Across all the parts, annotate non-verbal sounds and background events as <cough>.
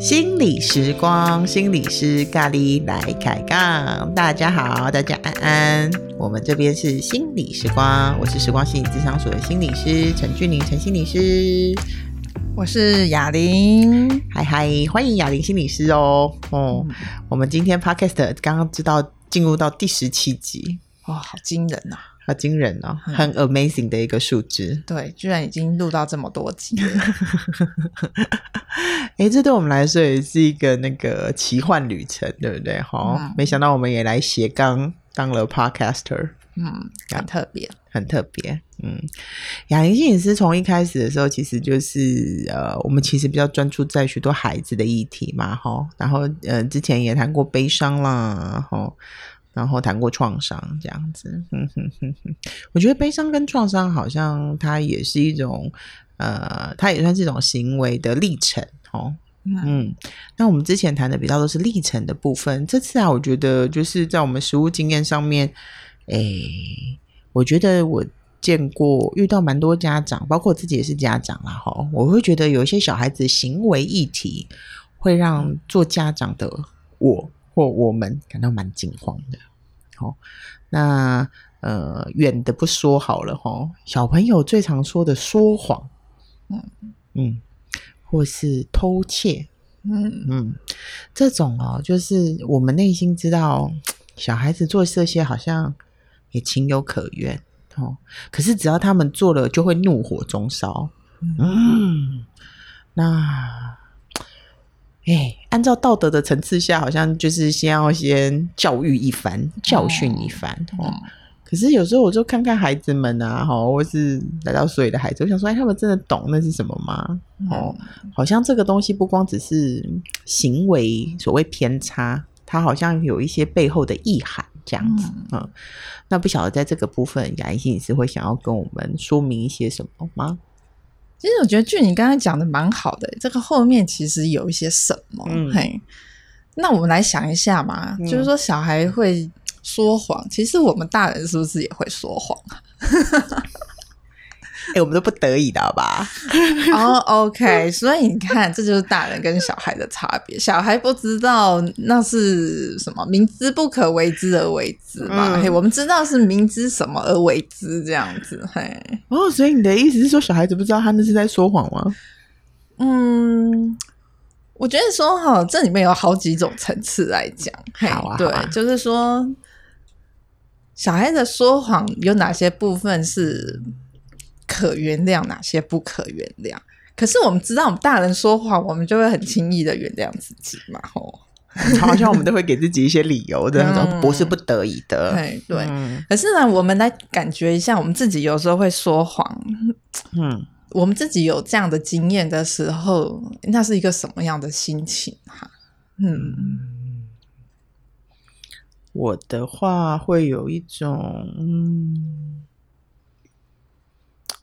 心理时光，心理师咖喱来开杠。大家好，大家安安。我们这边是心理时光，我是时光心理咨商所的心理师陈俊霖陈心理师，我是雅玲，嗨嗨，欢迎雅玲心理师哦。哦，嗯、我们今天 podcast 刚刚知道进入到第十七集，哇，好惊人呐、啊！好惊人哦，很 amazing 的一个数值。嗯、对，居然已经录到这么多集了。<laughs> 哎，这对我们来说也是一个那个奇幻旅程，对不对？哈、嗯，没想到我们也来斜杠当了 podcaster，嗯，很特别，很特别。嗯，雅玲心理师从一开始的时候，其实就是呃，我们其实比较专注在许多孩子的议题嘛，哈。然后呃，之前也谈过悲伤啦，哈。然后谈过创伤这样子，嗯哼哼哼，我觉得悲伤跟创伤好像它也是一种，呃，它也算是一种行为的历程哦。嗯，那我们之前谈的比较都是历程的部分，这次啊，我觉得就是在我们实务经验上面，哎，我觉得我见过遇到蛮多家长，包括我自己也是家长啦，哈，我会觉得有一些小孩子行为议题会让做家长的我。或我们感到蛮惊慌的，好，那呃远的不说好了哈，小朋友最常说的说谎，嗯嗯，或是偷窃，嗯。嗯，这种哦，就是我们内心知道小孩子做这些好像也情有可原，哦，可是只要他们做了，就会怒火中烧，嗯，那。哎，按照道德的层次下，好像就是先要先教育一番，教训一番。哦，哦，可是有时候我就看看孩子们啊，哈，或是来到所有的孩子，我想说，哎，他们真的懂那是什么吗？哦，好像这个东西不光只是行为所谓偏差，它好像有一些背后的意涵这样子。嗯，嗯，那不晓得在这个部分，雅玲心理师会想要跟我们说明一些什么吗？其实我觉得，据你刚才讲的蛮好的，这个后面其实有一些什么。嗯、嘿，那我们来想一下嘛，嗯、就是说小孩会说谎，其实我们大人是不是也会说谎啊？<laughs> 哎、欸，我们都不得已的好吧？哦、oh,，OK，<laughs> 所以你看，这就是大人跟小孩的差别。小孩不知道那是什么，明知不可为之而为之嘛。嗯、嘿，我们知道是明知什么而为之这样子。嘿，哦，所以你的意思是说，小孩子不知道他那是在说谎吗？嗯，我觉得说哈，这里面有好几种层次来讲。好啊，对，啊，就是说，小孩的说谎有哪些部分是？可原谅哪些不可原谅？可是我们知道，我们大人说谎，我们就会很轻易的原谅自己嘛。吼，好像我们都会给自己一些理由的那种，<laughs> 不是不得已的。对对。嗯、可是呢，我们来感觉一下，我们自己有时候会说谎。嗯，我们自己有这样的经验的时候，那是一个什么样的心情？哈，嗯，我的话会有一种嗯。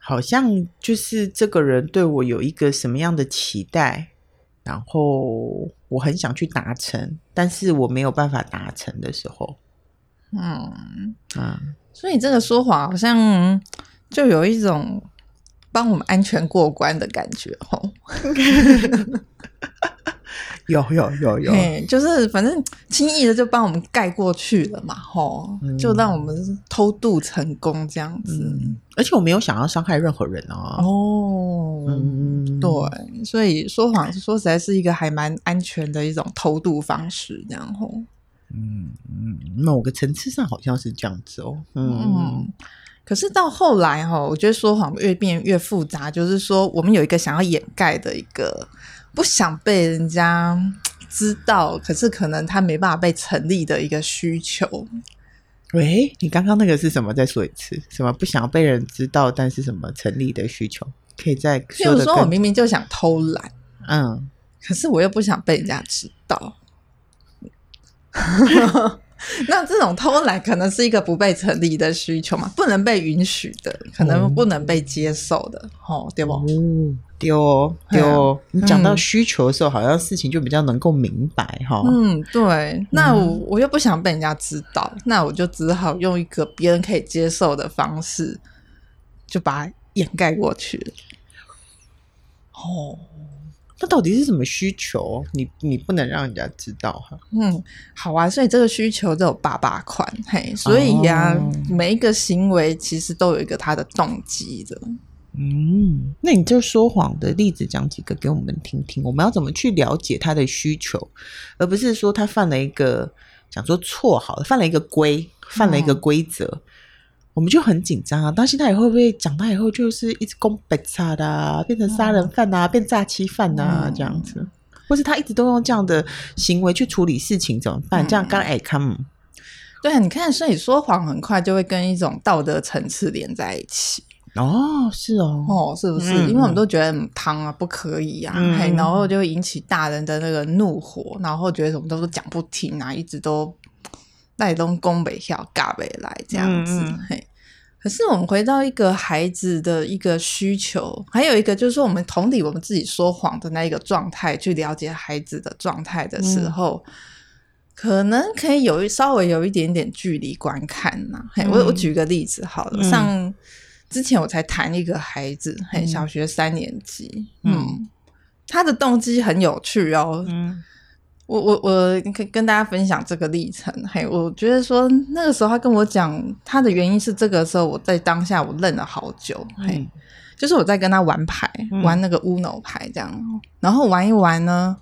好像就是这个人对我有一个什么样的期待，然后我很想去达成，但是我没有办法达成的时候，嗯嗯，所以这个说谎好像就有一种帮我们安全过关的感觉，吼。<laughs> 有有有有，就是反正轻易的就帮我们盖过去了嘛，吼，嗯、就让我们偷渡成功这样子。嗯、而且我没有想要伤害任何人啊。哦，嗯，对，所以说谎说实在是一个还蛮安全的一种偷渡方式，这样吼。嗯嗯，某个层次上好像是这样子哦。嗯，嗯，可是到后来哈，我觉得说谎越变越复杂，就是说我们有一个想要掩盖的一个。不想被人家 <tsk> 知道，可是可能他没办法被成立的一个需求。喂，你刚刚那个是什么？再说一次，什么不想被人知道，但是什么成立的需求？可以再说。比如说，我明明就想偷懒，嗯，可是我又不想被人家知道。<laughs> <laughs> 那这种偷懒可能是一个不被成立的需求嘛，不能被允许的，可能不能被接受的，哦，对不？哦，对哦，对哦。你讲到需求的时候，好像事情就比较能够明白哈。嗯，对。那我我又不想被人家知道，那我就只好用一个别人可以接受的方式，就把它掩盖过去了。哦。那到底是什么需求？你你不能让人家知道哈。嗯，好啊，所以这个需求都有八八款，嘿，所以呀、啊，哦、每一个行为其实都有一个他的动机的。嗯，那你就说谎的例子讲几个给我们听听，我们要怎么去了解他的需求，而不是说他犯了一个讲说错好了，犯了一个规，犯了一个规则。嗯我们就很紧张啊，担心他以后会不会长大以后就是一直攻北差的、啊，变成杀人犯啊，嗯、变诈欺犯啊、嗯、这样子，或是他一直都用这样的行为去处理事情怎么办？嗯、这样刚哎看，对啊，你看，所以说谎很快就会跟一种道德层次连在一起。哦，是哦，哦，是不是？嗯、因为我们都觉得汤啊不可以啊，嗯、嘿，然后就会引起大人的那个怒火，然后觉得什么都是讲不听啊，一直都。带动宫北跳嘎北来这样子，嗯、嘿。可是我们回到一个孩子的一个需求，还有一个就是说，我们同理我们自己说谎的那一个状态，去了解孩子的状态的时候，嗯、可能可以有一稍微有一点点距离观看呐、啊。嘿，我我举个例子好了，嗯、像之前我才谈一个孩子，嘿，小学三年级，嗯，嗯，他的动机很有趣哦，嗯。我我我跟跟大家分享这个历程，嘿，我觉得说那个时候他跟我讲他的原因是这个时候我在当下我愣了好久，嗯、嘿，就是我在跟他玩牌，嗯、玩那个 Uno 牌这样，然后玩一玩呢，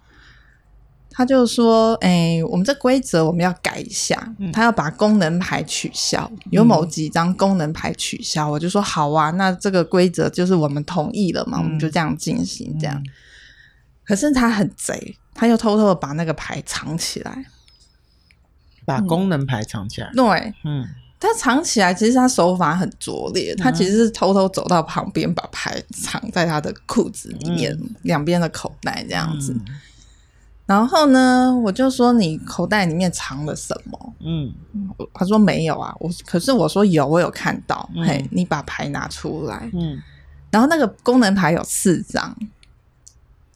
他就说，哎、欸，我们这规则我们要改一下，嗯、他要把功能牌取消，有某几张功能牌取消，嗯、我就说好啊，那这个规则就是我们同意了嘛，嗯、我们就这样进行这样，嗯、可是他很贼。他又偷偷的把那个牌藏起来，把功能牌藏起来。嗯、对，嗯，他藏起来，其实他手法很拙劣。嗯、他其实是偷偷走到旁边，把牌藏在他的裤子里面，嗯、两边的口袋这样子。嗯、然后呢，我就说你口袋里面藏了什么？嗯，他说没有啊。我可是我说有，我有看到。嗯、嘿，你把牌拿出来。嗯，然后那个功能牌有四张。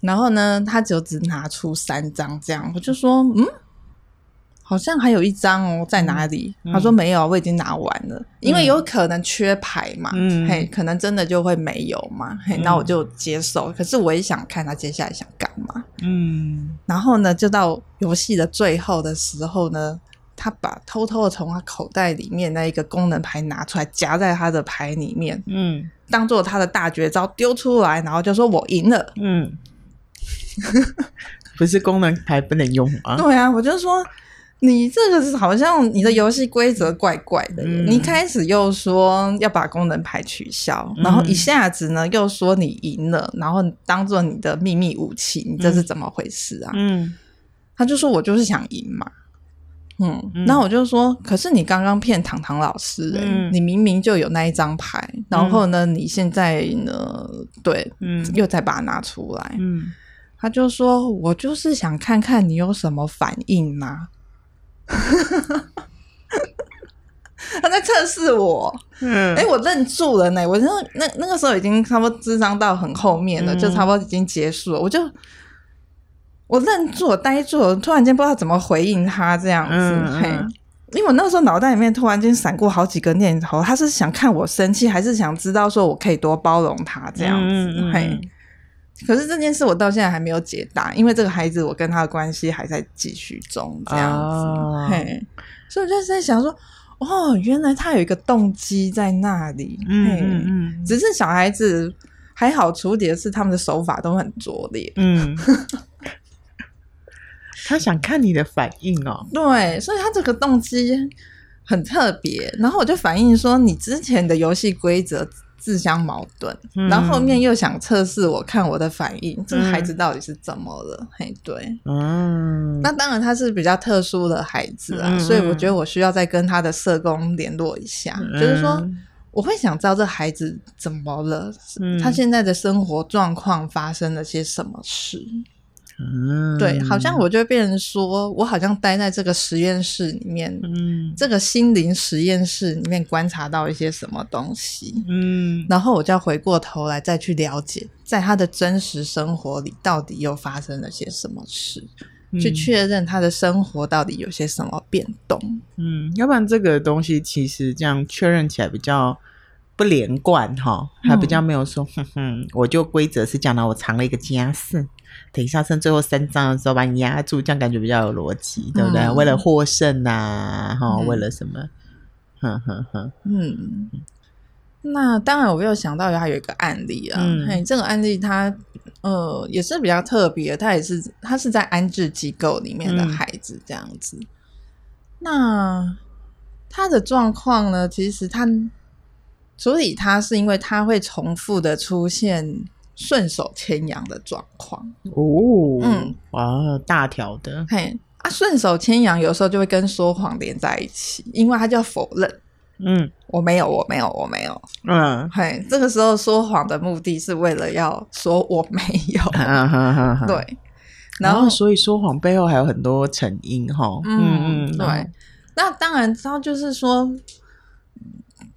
然后呢，他就只拿出三张，这样我就说，嗯，好像还有一张哦，在哪里？嗯、他说没有，我已经拿完了，嗯、因为有可能缺牌嘛，嗯、嘿，可能真的就会没有嘛，嘿，那我就接受。嗯、可是我也想看他接下来想干嘛，嗯，然后呢，就到游戏的最后的时候呢，他把偷偷的从他口袋里面那一个功能牌拿出来，夹在他的牌里面，嗯，当做他的大绝招丢出来，然后就说我赢了，嗯。<laughs> 不是功能牌不能用啊？对啊，我就说你这个是好像你的游戏规则怪怪的。嗯、你开始又说要把功能牌取消，嗯、然后一下子呢又说你赢了，然后当做你的秘密武器，你这是怎么回事啊？嗯，他就说我就是想赢嘛。嗯，那、嗯、我就说，可是你刚刚骗糖糖老师、欸，嗯、你明明就有那一张牌，然后呢，你现在呢，对，嗯，又再把它拿出来，嗯。他就说：“我就是想看看你有什么反应嘛。<laughs> ”他在测试我。嗯，哎、欸，我愣住了呢。我那那那个时候已经差不多智商到很后面了，嗯、就差不多已经结束了。我就我愣住，我呆住了，突然间不知道怎么回应他这样子。嗯、嘿，因为我那个时候脑袋里面突然间闪过好几个念头，他是想看我生气，还是想知道说我可以多包容他这样子？嗯、嘿。可是这件事我到现在还没有解答，因为这个孩子我跟他的关系还在继续中，这样子，哦、嘿，所以我就在想说，哦，原来他有一个动机在那里，嗯，只是小孩子还好处理的是他们的手法都很拙劣，嗯，<laughs> 他想看你的反应哦，对，所以他这个动机很特别，然后我就反映说，你之前的游戏规则。自相矛盾，嗯、然后后面又想测试我看我的反应，嗯、这个孩子到底是怎么了？嘿，对，嗯，那当然他是比较特殊的孩子啊，嗯、所以我觉得我需要再跟他的社工联络一下，嗯、就是说我会想知道这孩子怎么了，嗯、他现在的生活状况发生了些什么事？嗯，对，好像我就会变成说，我好像待在这个实验室里面，嗯，这个心灵实验室里面观察到一些什么东西，嗯，然后我就要回过头来再去了解，在他的真实生活里到底又发生了些什么事，嗯，去确认他的生活到底有些什么变动，嗯，要不然这个东西其实这样确认起来比较。不连贯哈，还比较没有说，嗯、哼哼，我就规则是讲到我藏了一个家室，等一下剩最后三张的时候把你压住，这样感觉比较有逻辑，对不对？嗯、为了获胜呐、啊，哈、嗯，为了什么？哼哼哼，嗯，那当然，我又想到还有一个案例啊，嗯、嘿，这个案例它呃也是比较特别，它也是它是在安置机构里面的孩子这样子，嗯、那他的状况呢，其实他。所以他是因为他会重复的出现顺手牵羊的状况。哦，嗯，哇，大条的，嘿啊，顺手牵羊有时候就会跟说谎连在一起，因为他就要否认，嗯，我没有，我没有，我没有，嗯，嘿，这个时候说谎的目的是为了要说我没有，<laughs> 啊、哈哈哈。对，然后、哦、所以说谎背后还有很多成因哈，嗯嗯，对，那当然他就是说。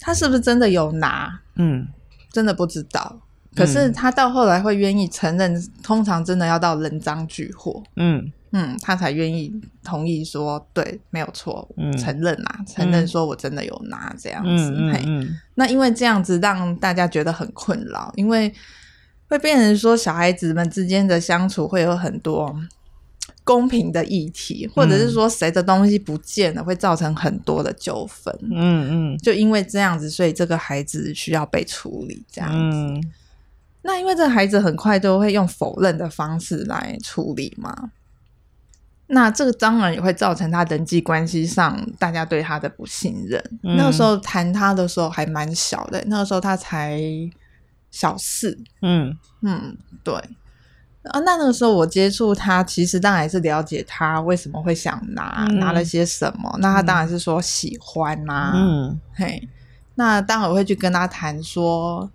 他是不是真的有拿？嗯，真的不知道。可是他到后来会愿意承认，嗯、通常真的要到人赃俱获，嗯嗯，他才愿意同意说对，没有错，嗯、承认啊，承认说我真的有拿这样子。嗯嗯嗯、那因为这样子让大家觉得很困扰，因为会变成说小孩子们之间的相处会有很多。公平的议题，或者是说谁的东西不见了，嗯、会造成很多的纠纷。嗯嗯，就因为这样子，所以这个孩子需要被处理。这样子，嗯、那因为这孩子很快都会用否认的方式来处理嘛。那这个当然也会造成他人际关系上大家对他的不信任。嗯、那个时候谈他的时候还蛮小的，那个时候他才小四。嗯嗯，对。啊，那那个时候我接触他，其实当然是了解他为什么会想拿，嗯、拿了些什么。那他当然是说喜欢啦、啊，嗯，嘿。那当然我会去跟他谈说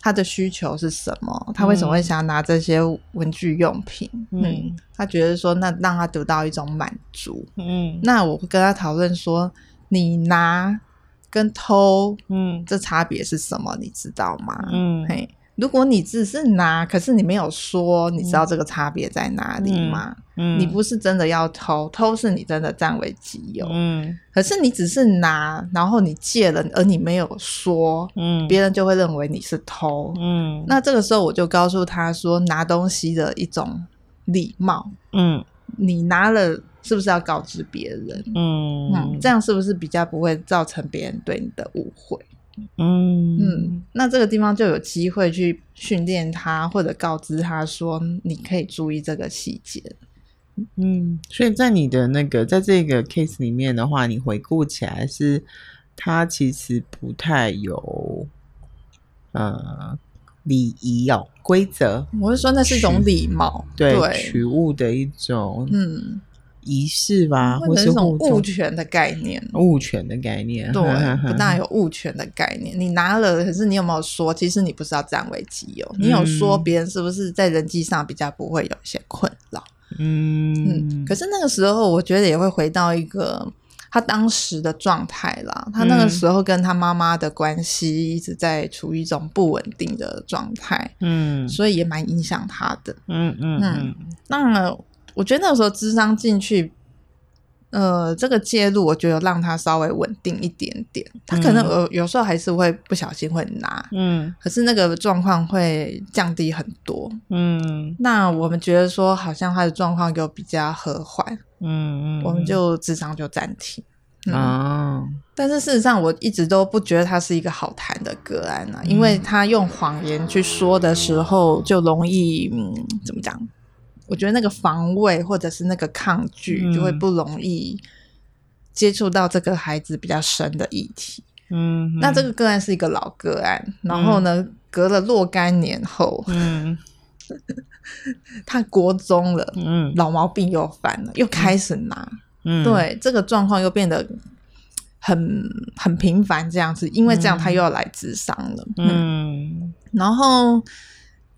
他的需求是什么，他为什么会想拿这些文具用品？嗯，嗯，他觉得说那让他得到一种满足。嗯，那我会跟他讨论说，你拿跟偷，嗯，这差别是什么？你知道吗？嗯，嘿。如果你只是拿，可是你没有说，你知道这个差别在哪里吗？嗯，嗯，你不是真的要偷，偷是你真的占为己有。嗯，可是你只是拿，然后你借了，而你没有说，嗯，别人就会认为你是偷。嗯，那这个时候我就告诉他说，拿东西的一种礼貌。嗯，你拿了是不是要告知别人？嗯嗯，这样是不是比较不会造成别人对你的误会？嗯嗯，那这个地方就有机会去训练他，或者告知他说，你可以注意这个细节。嗯，所以在你的那个在这个 case 里面的话，你回顾起来是，他其实不太有呃礼仪哦规则。我是说，那是一种礼貌，对，对取物的一种嗯。仪式吧，或是一种物权的概念，物权的概念，对，不大有物权的概念。你拿了，可是你有没有说？其实你不是要占为己有，你有说，别人是不是在人际上比较不会有一些困扰？嗯嗯。可是那个时候，我觉得也会回到一个他当时的状态啦。他那个时候跟他妈妈的关系一直在处于一种不稳定的状态，嗯，所以也蛮影响他的。嗯嗯嗯。那。我觉得那个时候智商进去，呃，这个介入，我觉得让他稍微稳定一点点。他可能有有时候还是会不小心会拿，嗯，可是那个状况会降低很多，嗯。那我们觉得说，好像他的状况就比较和缓，嗯嗯，我们就智商就暂停，嗯。哦，但是事实上，我一直都不觉得他是一个好谈的个案啊，因为他用谎言去说的时候，就容易，嗯，怎么讲？我觉得那个防卫或者是那个抗拒，就会不容易接触到这个孩子比较深的议题。嗯，那这个个案是一个老个案，然后呢，嗯、隔了若干年后，嗯，<laughs> 他国中了，嗯，老毛病又犯了，又开始拿，嗯，对，这个状况又变得很很频繁，这样子，因为这样他又要来智商了，嗯，嗯，然后。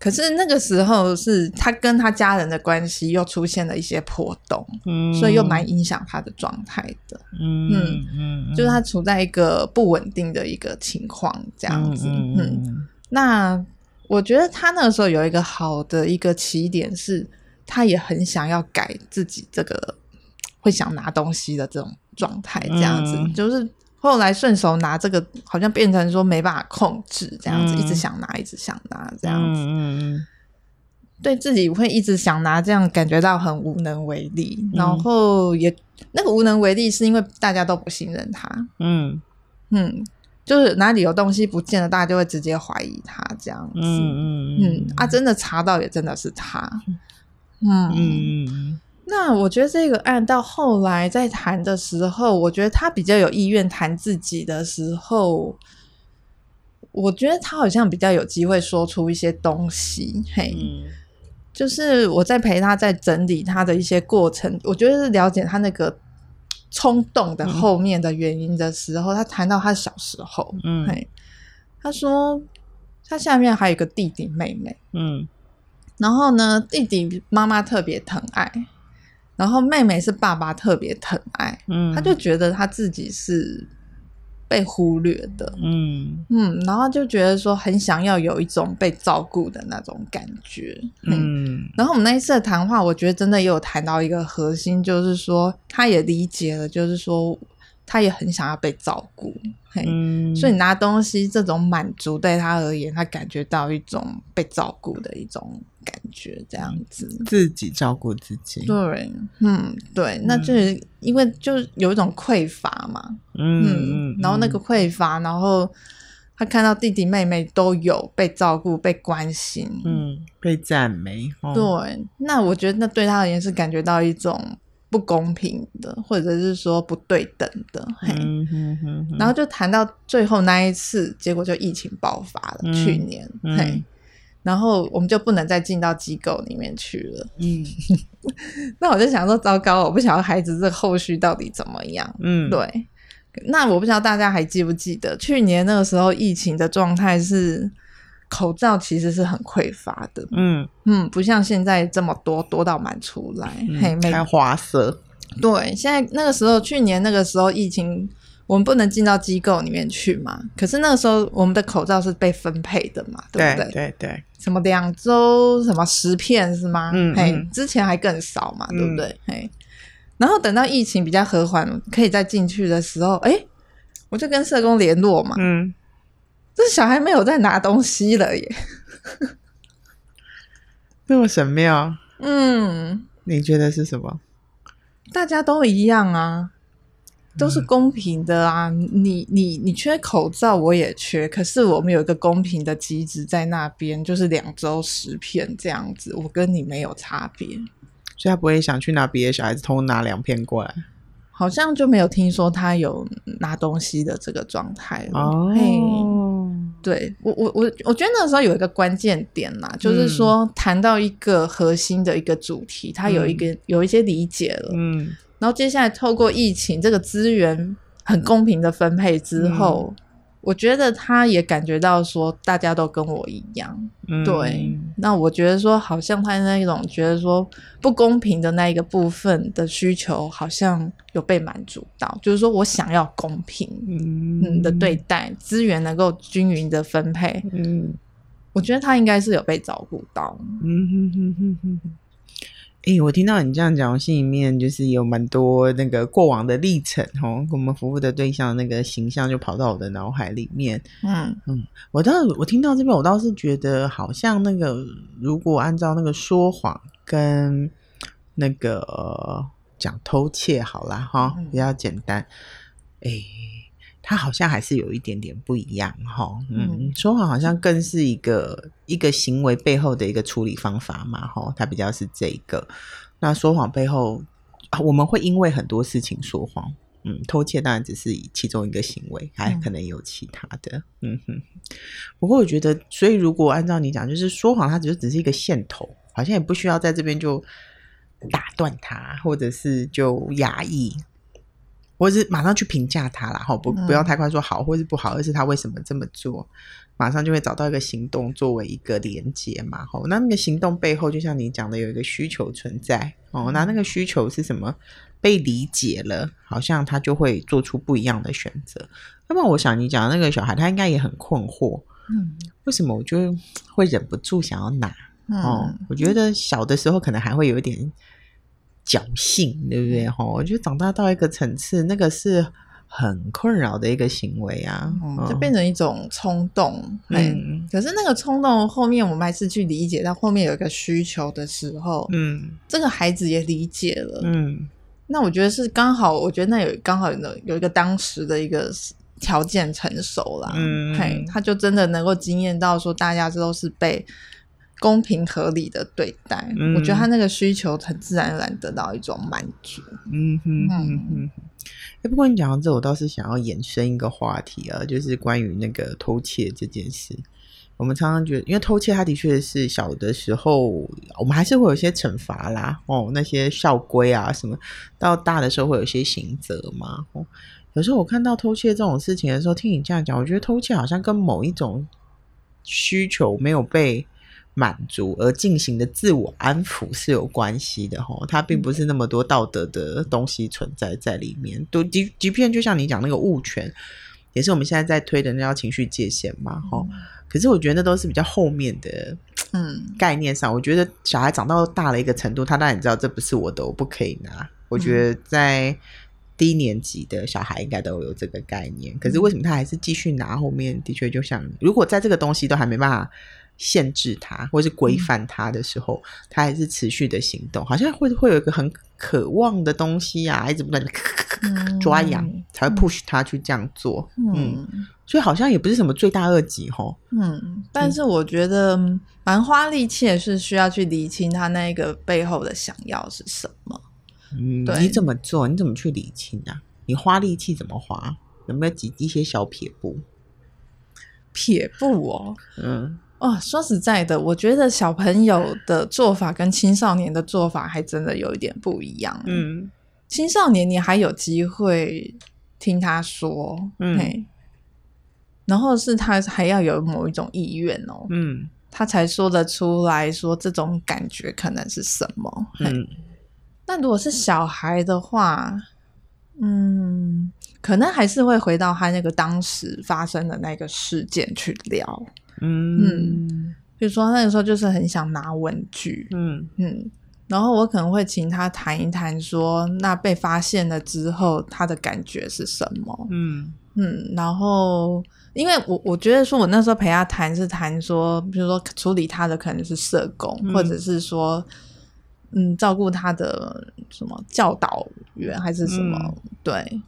可是那个时候是他跟他家人的关系又出现了一些破洞，嗯，所以又蛮影响他的状态的，嗯嗯嗯，就是他处在一个不稳定的一个情况这样子，嗯，嗯，那我觉得他那个时候有一个好的一个起点是，他也很想要改自己这个会想拿东西的这种状态，这样子，嗯、就是。后来顺手拿这个，好像变成说没办法控制这样子，嗯、一直想拿，一直想拿这样子，嗯、对自己会一直想拿，这样感觉到很无能为力。嗯、然后也那个无能为力，是因为大家都不信任他。嗯嗯，就是哪里有东西不见了，大家就会直接怀疑他这样子。嗯嗯嗯啊，真的查到也真的是他。嗯嗯。嗯那我觉得这个案到后来在谈的时候，我觉得他比较有意愿谈自己的时候，我觉得他好像比较有机会说出一些东西。嘿，嗯、就是我在陪他在整理他的一些过程，我觉得是了解他那个冲动的后面的原因的时候，嗯、他谈到他小时候，嗯，嘿，他说他下面还有一个弟弟妹妹，嗯，然后呢，弟弟妈妈特别疼爱。然后妹妹是爸爸特别疼爱，嗯，他就觉得他自己是被忽略的，嗯。嗯，然后就觉得说很想要有一种被照顾的那种感觉，嗯，嗯，然后我们那一次的谈话，我觉得真的也有谈到一个核心，就是说他也理解了，就是说他也很想要被照顾。嗯，所以拿东西这种满足对他而言，他感觉到一种被照顾的一种感觉，这样子，自己照顾自己。对，嗯，对，那就是因为就有一种匮乏嘛，嗯，嗯，然后那个匮乏，然后他看到弟弟妹妹都有被照顾、被关心，嗯，被赞美，哦，对，那我觉得那对他而言是感觉到一种。不公平的，或者是说不对等的，嘿，嗯、哼哼哼，然后就谈到最后那一次，结果就疫情爆发了，嗯、去年，嗯、嘿，然后我们就不能再进到机构里面去了，嗯，<laughs> 那我就想说，糟糕，我不晓得孩子这后续到底怎么样，嗯，对，那我不知道大家还记不记得去年那个时候疫情的状态是。口罩其实是很匮乏的，嗯嗯，不像现在这么多，多到满出来，嗯、嘿，还花色。对，现在那个时候，去年那个时候疫情，我们不能进到机构里面去嘛。可是那个时候，我们的口罩是被分配的嘛，对不对？对对对。什么两周什么十片是吗？嗯，嘿，之前还更少嘛，嗯、对不对？嘿，然后等到疫情比较和缓，可以再进去的时候，哎，我就跟社工联络嘛，嗯。这小孩没有在拿东西了耶，<laughs> 这么神妙。嗯，你觉得是什么？大家都一样啊，都是公平的啊。嗯、你你你缺口罩，我也缺，可是我们有一个公平的机制在那边，就是两周十片这样子，我跟你没有差别。所以他不会想去拿别的小孩子偷拿两片过来。好像就没有听说他有拿东西的这个状态哦。嘿，对我我我我觉得那个时候有一个关键点嘛，嗯、就是说谈到一个核心的一个主题，他有一个、嗯、有一些理解了。嗯，然后接下来透过疫情这个资源很公平的分配之后。嗯我觉得他也感觉到说，大家都跟我一样，嗯、对。那我觉得说，好像他那种觉得说不公平的那一个部分的需求，好像有被满足到，就是说我想要公平嗯的对待，资源能够均匀的分配。嗯，我觉得他应该是有被照顾到。嗯哼哼哼哼。哎、欸，我听到你这样讲，我心里面就是有蛮多那个过往的历程哦，我们服务的对象那个形象就跑到我的脑海里面。嗯嗯，我倒我听到这边，我倒是觉得好像那个如果按照那个说谎跟那个讲偷窃好啦哈，比较简单。哎、欸。他好像还是有一点点不一样哈，嗯，说谎好像更是一个一个行为背后的一个处理方法嘛，哈，他比较是这个。那说谎背后，我们会因为很多事情说谎，嗯，偷窃当然只是其中一个行为，还可能有其他的，嗯哼。不过我觉得，所以如果按照你讲，就是说谎，它只是只是一个线头，好像也不需要在这边就打断它，或者是就压抑。或者是马上去评价他啦，哈，不不要太快说好或是不好，而是他为什么这么做，马上就会找到一个行动作为一个连接嘛，哈，那那个行动背后，就像你讲的，有一个需求存在，哦，那那个需求是什么？被理解了，好像他就会做出不一样的选择。那么，我想你讲的那个小孩，他应该也很困惑，嗯，为什么我就会忍不住想要拿？哦，我觉得小的时候可能还会有一点。侥幸，对不对？哈，我觉得长大到一个层次，那个是很困扰的一个行为啊，嗯、就变成一种冲动。嗯，可是那个冲动后面，我们还是去理解到后面有一个需求的时候，嗯，这个孩子也理解了，嗯，那我觉得是刚好，我觉得那有刚好有有一个当时的一个条件成熟了，嗯，嘿，他就真的能够经验到说，大家都是被。公平合理的对待，嗯、我觉得他那个需求很自然而然得到一种满足。嗯哼嗯哼。哎，不过你讲到这，我倒是想要延伸一个话题啊，就是关于那个偷窃这件事。我们常常觉得，因为偷窃，它的确是小的时候，我们还是会有些惩罚啦，哦，那些校规啊什么，到大的时候会有些刑责嘛。哦，有时候我看到偷窃这种事情的时候，听你这样讲，我觉得偷窃好像跟某一种需求没有被。满足而进行的自我安抚是有关系的吼，它并不是那么多道德的东西存在在里面。都即即便就像你讲那个物权，也是我们现在在推的那叫情绪界限嘛吼。可是我觉得那都是比较后面的嗯概念上，我觉得小孩长到大了一个程度，他当然知道这不是我的，我不可以拿。我觉得在低年级的小孩应该都有这个概念。可是为什么他还是继续拿？后面的确就像如果在这个东西都还没办法。限制他，或是规范他的时候，嗯、他还是持续的行动，好像会会有一个很渴望的东西啊，一直不断的抓痒，嗯、才会 push 他去这样做。嗯，嗯，所以好像也不是什么罪大恶极吼。嗯，但是我觉得蛮花力气也是需要去理清他那个背后的想要是什么。嗯，对你怎么做？你怎么去理清啊？你花力气怎么花？有没有几一些小撇步？撇步哦，嗯。哦，说实在的，我觉得小朋友的做法跟青少年的做法还真的有一点不一样。嗯，青少年你还有机会听他说，嗯，然后是他还要有某一种意愿哦，嗯，他才说得出来说这种感觉可能是什么。嗯，那如果是小孩的话，嗯，可能还是会回到他那个当时发生的那个事件去聊。嗯，比如说那个时候就是很想拿文具，嗯。嗯，然后我可能会请他谈一谈，说那被发现了之后他的感觉是什么？嗯。嗯，然后因为我我觉得说我那时候陪他谈是谈说，比如说处理他的可能是社工，嗯、或者是说嗯照顾他的什么教导员还是什么，嗯、对，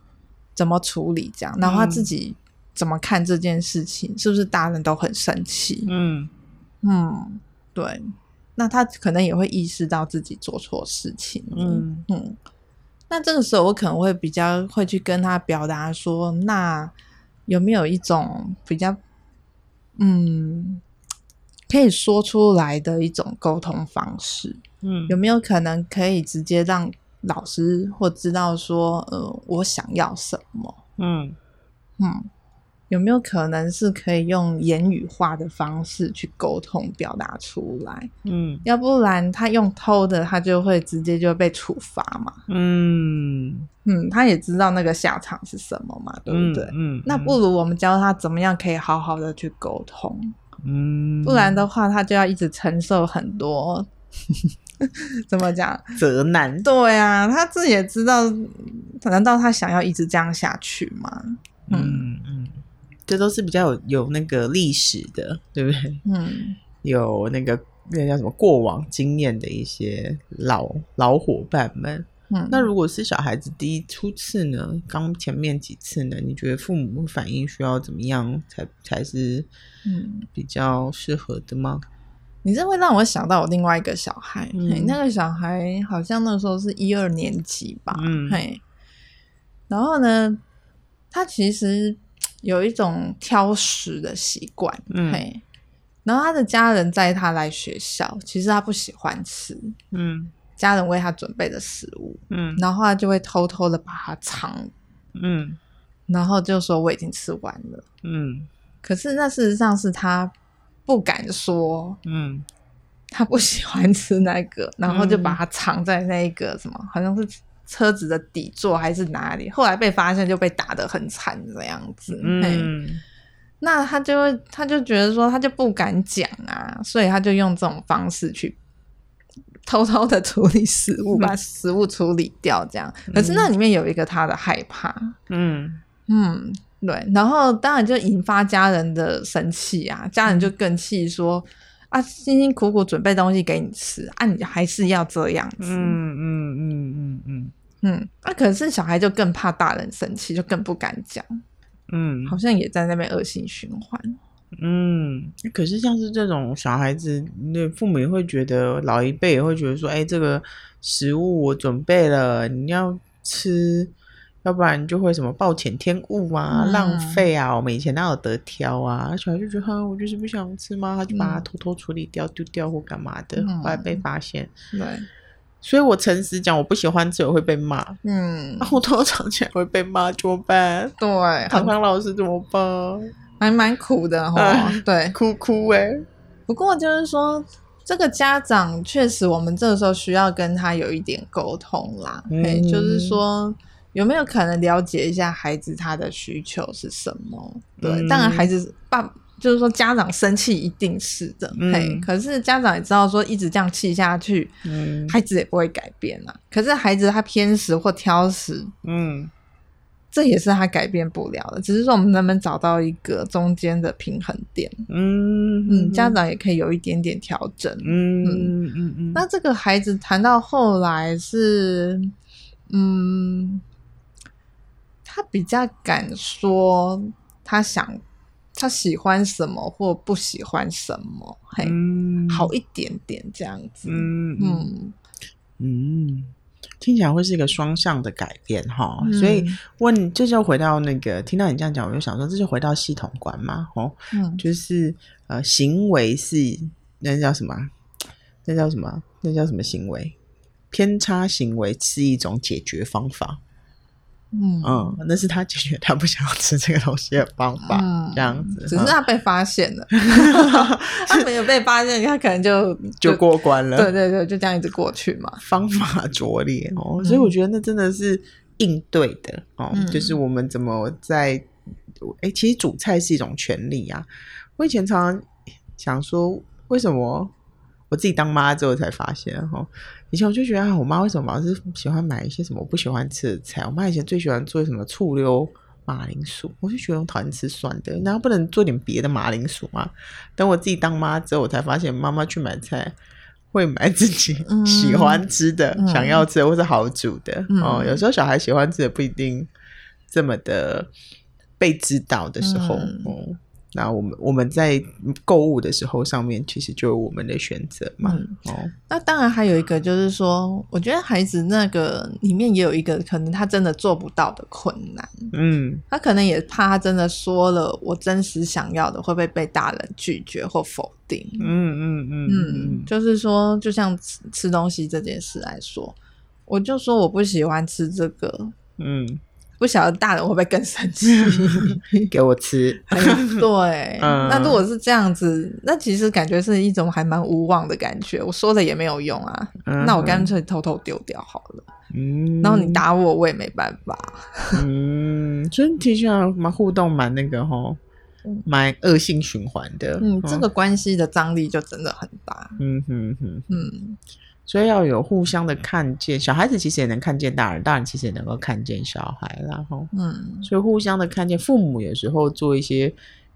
怎么处理这样，然后他自己。怎么看这件事情？是不是大人都很生气？嗯嗯，对。那他可能也会意识到自己做错事情。嗯嗯。那这个时候，我可能会比较会去跟他表达说：那有没有一种比较嗯可以说出来的一种沟通方式？嗯，有没有可能可以直接让老师或知道说：呃，我想要什么？嗯嗯。有没有可能是可以用言语化的方式去沟通表达出来？嗯，要不然他用偷的，他就会直接就被处罚嘛。嗯嗯，他也知道那个下场是什么嘛，对不对？嗯，嗯，那不如我们教他怎么样可以好好的去沟通。嗯，不然的话，他就要一直承受很多，<laughs> 怎么讲？责难。对啊，他自己也知道，难道他想要一直这样下去吗？嗯嗯。嗯这都是比较有有那个历史的，对不对？嗯，有那个那个叫什么过往经验的一些老老伙伴们。嗯，那如果是小孩子第一初次呢？刚前面几次呢？你觉得父母反应需要怎么样才才是嗯比较适合的吗？你这会让我想到我另外一个小孩，嗯，那个小孩好像那时候是一二年级吧，嗯，嘿，然后呢，他其实。有一种挑食的习惯，嗯，嘿，然后他的家人带他来学校，其实他不喜欢吃，嗯，家人为他准备的食物，嗯，然后他就会偷偷的把它藏。嗯，然后就说我已经吃完了，嗯，可是那事实上是他不敢说，嗯，他不喜欢吃那个，然后就把它藏在那个什么，嗯、好像是车子的底座还是哪里，后来被发现就被打得很惨这样子，嗯，那他就会他就觉得说他就不敢讲啊，所以他就用这种方式去。偷偷的处理食物，<laughs> 把食物处理掉，这样。可是那里面有一个他的害怕，嗯嗯，对。然后当然就引发家人的生气啊，家人就更气说、嗯、啊，辛辛苦苦准备东西给你吃，啊，你还是要这样子，嗯嗯嗯嗯嗯嗯。啊，可是小孩就更怕大人生气，就更不敢讲，嗯，好像也在那边恶性循环。嗯，可是像是这种小孩子，那父母也会觉得，老一辈也会觉得说，哎、欸，这个食物我准备了，你要吃，要不然你就会什么暴殄天物啊，嗯、浪费啊。我们以前哪有得挑啊？小孩就觉得，哈，我就是不想吃嘛，他就把它偷偷处理掉、丢、嗯、掉或干嘛的，后来被发现。对，所以我诚实讲，我不喜欢吃，我会被骂。嗯，然 <laughs> 后我偷藏起来会被骂，怎么办？对，唐唐老师怎么办？还蛮苦的 <laughs> 哈，对，哭哭哎。不过就是说，这个家长确实，我们这个时候需要跟他有一点沟通啦。嗯，就是说，有没有可能了解一下孩子他的需求是什么？对，嗯、当然孩子爸就是说家长生气一定是的，嘿、嗯。可是家长也知道说，一直这样气下去，嗯，孩子也不会改变啊。可是孩子他偏食或挑食，嗯。这也是他改变不了的，只是说我们能不能找到一个中间的平衡点？嗯嗯，家长也可以有一点点调整。嗯嗯嗯嗯。那这个孩子谈到后来是，嗯，他比较敢说他想他喜欢什么或不喜欢什么，嘿，嗯、好一点点这样子。嗯嗯嗯。听起来会是一个双向的改变哈，嗯、所以问这就回到那个，听到你这样讲，我就想说，这就回到系统观嘛，哦，嗯，就是呃，行为是那叫什么？那叫什么？那叫什么行为？偏差行为是一种解决方法。嗯嗯，那是他解决他不想要吃这个东西的方法，嗯、这样子。只是他被发现了，<laughs> 他没有被发现，他可能就就，<laughs> 就过关了。对对对，就这样一直过去嘛。方法拙劣哦，嗯、所以我觉得那真的是应对的哦，嗯、就是我们怎么在哎、欸，其实煮菜是一种权利啊。我以前常常想说，为什么我自己当妈之后才发现哈。以前我就觉得啊，我妈为什么老是喜欢买一些什么我不喜欢吃的菜？我妈以前最喜欢做什么醋溜马铃薯，我就觉得我讨厌吃酸的，难道不能做点别的马铃薯吗？等我自己当妈之后，我才发现妈妈去买菜会买自己喜欢吃的、嗯、想要吃的或是好煮的、嗯、哦。有时候小孩喜欢吃的不一定这么的被知道的时候，嗯哦那我们我们在购物的时候，上面其实就有我们的选择嘛。嗯、哦，那当然还有一个就是说，我觉得孩子那个里面也有一个可能他真的做不到的困难。嗯，他可能也怕他真的说了我真实想要的，会不会被大人拒绝或否定？嗯嗯嗯嗯，就是说，就像吃吃东西这件事来说，我就说我不喜欢吃这个。嗯。不晓得大人会不会更生气？<laughs> 给我吃。<laughs> 对，嗯、那如果是这样子，那其实感觉是一种还蛮无望的感觉。我说了也没有用啊，嗯、那我干脆偷偷丢掉好了。嗯，然后你打我，我也没办法。嗯，所以听起来蛮互动，蛮那个齁，蛮恶性循环的。嗯，这个关系的张力就真的很大。嗯哼哼，嗯。所以要有互相的看见，小孩子其实也能看见大人，大人其实也能够看见小孩，然后，嗯，所以互相的看见，父母有时候做一些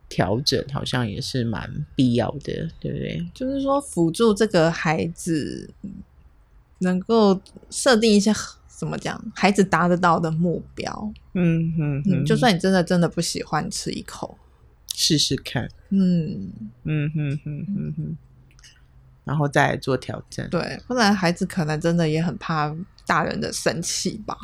调整，好像也是蛮必要的，对不对？就是说辅助这个孩子能够设定一些怎么讲，孩子达得到的目标，嗯嗯嗯，就算你真的真的不喜欢吃一口，试试看，嗯。嗯嗯嗯嗯嗯。然后再做调整，对，不然孩子可能真的也很怕大人的生气吧。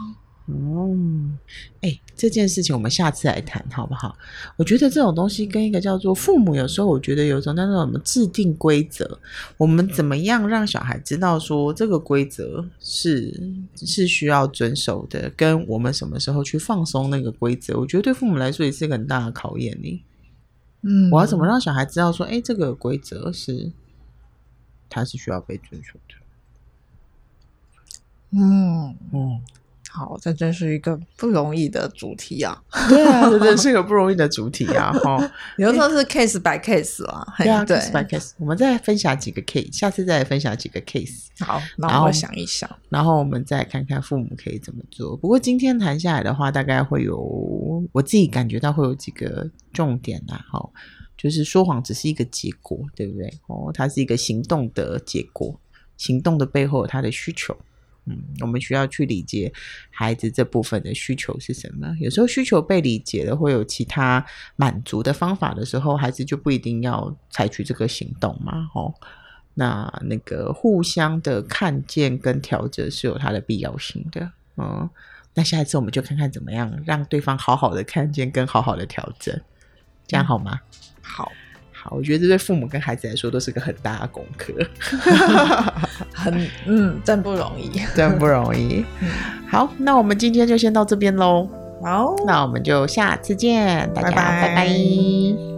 嗯，哎、欸，这件事情我们下次来谈好不好？我觉得这种东西跟一个叫做父母，有时候我觉得有时候那种什么制定规则，我们怎么样让小孩知道说这个规则是是需要遵守的，跟我们什么时候去放松那个规则，我觉得对父母来说也是一个很大的考验呢。嗯，我要怎么让小孩知道说，哎、欸，这个规则是他是需要被遵守的？嗯嗯。好，这真是一个不容易的主题啊！对啊，这真是一个不容易的主题啊！哈，<laughs> 有时候是 case by case 啊，对啊，case by case。我们再分享几个 case，下次再来分享几个 case。好，然后我想一想，然后我们再看看父母可以怎么做。不过今天谈下来的话，大概会有我自己感觉到会有几个重点啊。哈，就是说谎只是一个结果，对不对？哦，它是一个行动的结果，行动的背后有它的需求。嗯，我们需要去理解孩子这部分的需求是什么。有时候需求被理解了，会有其他满足的方法的时候，孩子就不一定要采取这个行动嘛。哦，那那个互相的看见跟调整是有它的必要性的。嗯，那下一次我们就看看怎么样让对方好好的看见跟好好的调整，这样好吗？嗯，好。好，我觉得这对父母跟孩子来说都是个很大的功课，<laughs> 很嗯，真不容易，<laughs> 真不容易。好，那我们今天就先到这边喽。好，那我们就下次见，大家拜拜。拜拜。